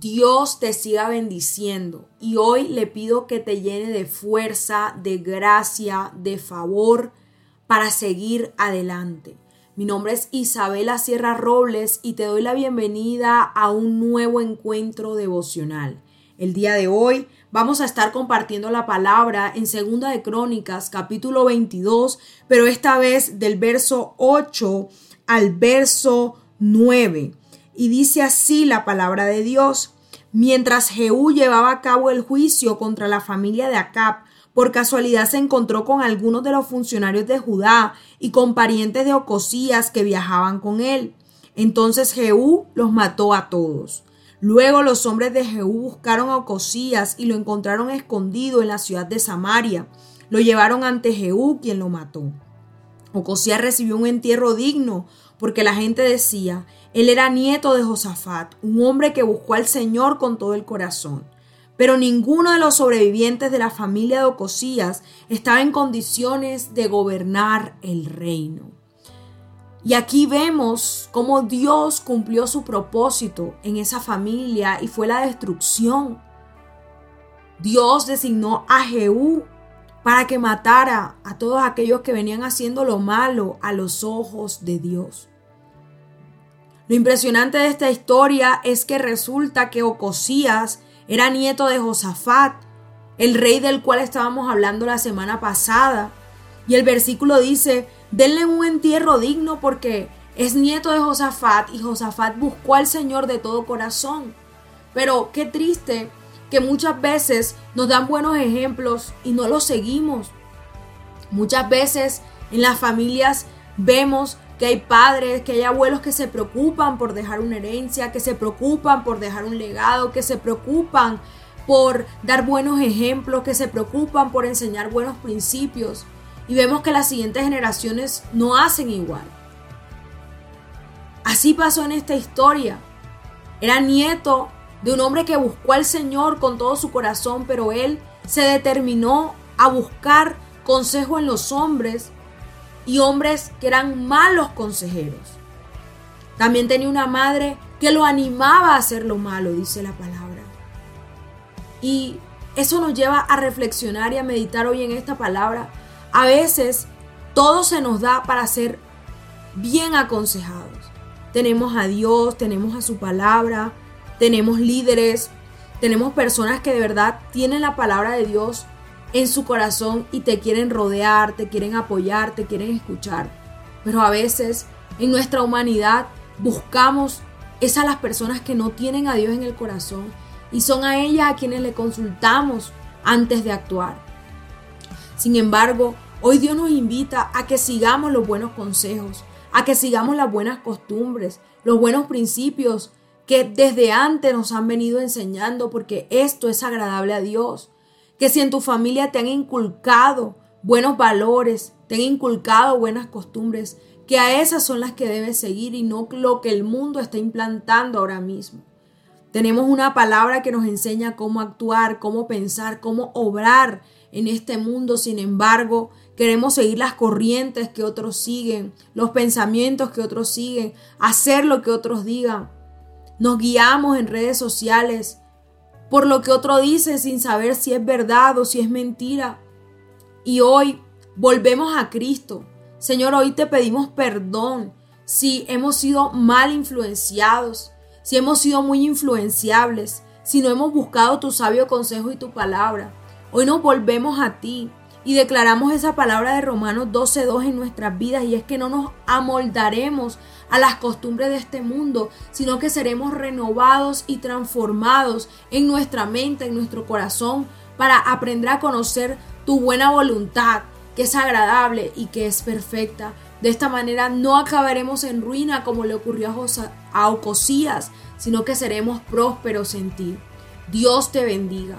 Dios te siga bendiciendo y hoy le pido que te llene de fuerza, de gracia, de favor para seguir adelante. Mi nombre es Isabela Sierra Robles y te doy la bienvenida a un nuevo encuentro devocional. El día de hoy vamos a estar compartiendo la palabra en Segunda de Crónicas, capítulo 22, pero esta vez del verso 8 al verso 9. Y dice así la palabra de Dios. Mientras Jehú llevaba a cabo el juicio contra la familia de Acab, por casualidad se encontró con algunos de los funcionarios de Judá y con parientes de Ocosías que viajaban con él. Entonces Jehú los mató a todos. Luego los hombres de Jehú buscaron a Ocosías y lo encontraron escondido en la ciudad de Samaria. Lo llevaron ante Jehú, quien lo mató. Ocosías recibió un entierro digno, porque la gente decía, él era nieto de Josafat, un hombre que buscó al Señor con todo el corazón. Pero ninguno de los sobrevivientes de la familia de Ocosías estaba en condiciones de gobernar el reino. Y aquí vemos cómo Dios cumplió su propósito en esa familia y fue la destrucción. Dios designó a Jehú para que matara a todos aquellos que venían haciendo lo malo a los ojos de Dios. Lo impresionante de esta historia es que resulta que Ocosías era nieto de Josafat, el rey del cual estábamos hablando la semana pasada. Y el versículo dice, denle un entierro digno porque es nieto de Josafat y Josafat buscó al Señor de todo corazón. Pero qué triste que muchas veces nos dan buenos ejemplos y no los seguimos. Muchas veces en las familias vemos que hay padres, que hay abuelos que se preocupan por dejar una herencia, que se preocupan por dejar un legado, que se preocupan por dar buenos ejemplos, que se preocupan por enseñar buenos principios. Y vemos que las siguientes generaciones no hacen igual. Así pasó en esta historia. Era nieto de un hombre que buscó al Señor con todo su corazón, pero él se determinó a buscar consejo en los hombres y hombres que eran malos consejeros. También tenía una madre que lo animaba a hacer lo malo, dice la palabra. Y eso nos lleva a reflexionar y a meditar hoy en esta palabra. A veces todo se nos da para ser bien aconsejados. Tenemos a Dios, tenemos a su palabra, tenemos líderes, tenemos personas que de verdad tienen la palabra de Dios en su corazón y te quieren rodear, te quieren apoyar, te quieren escuchar. Pero a veces en nuestra humanidad buscamos esas las personas que no tienen a Dios en el corazón y son a ellas a quienes le consultamos antes de actuar. Sin embargo, hoy Dios nos invita a que sigamos los buenos consejos, a que sigamos las buenas costumbres, los buenos principios que desde antes nos han venido enseñando porque esto es agradable a Dios. Que si en tu familia te han inculcado buenos valores, te han inculcado buenas costumbres, que a esas son las que debes seguir y no lo que el mundo está implantando ahora mismo. Tenemos una palabra que nos enseña cómo actuar, cómo pensar, cómo obrar en este mundo. Sin embargo, queremos seguir las corrientes que otros siguen, los pensamientos que otros siguen, hacer lo que otros digan. Nos guiamos en redes sociales por lo que otro dice sin saber si es verdad o si es mentira. Y hoy volvemos a Cristo. Señor, hoy te pedimos perdón si hemos sido mal influenciados, si hemos sido muy influenciables, si no hemos buscado tu sabio consejo y tu palabra. Hoy nos volvemos a ti y declaramos esa palabra de Romanos 12.2 en nuestras vidas y es que no nos amoldaremos a las costumbres de este mundo, sino que seremos renovados y transformados en nuestra mente, en nuestro corazón, para aprender a conocer tu buena voluntad, que es agradable y que es perfecta. De esta manera no acabaremos en ruina como le ocurrió a, Ocosías, sino que seremos prósperos en ti. Dios te bendiga.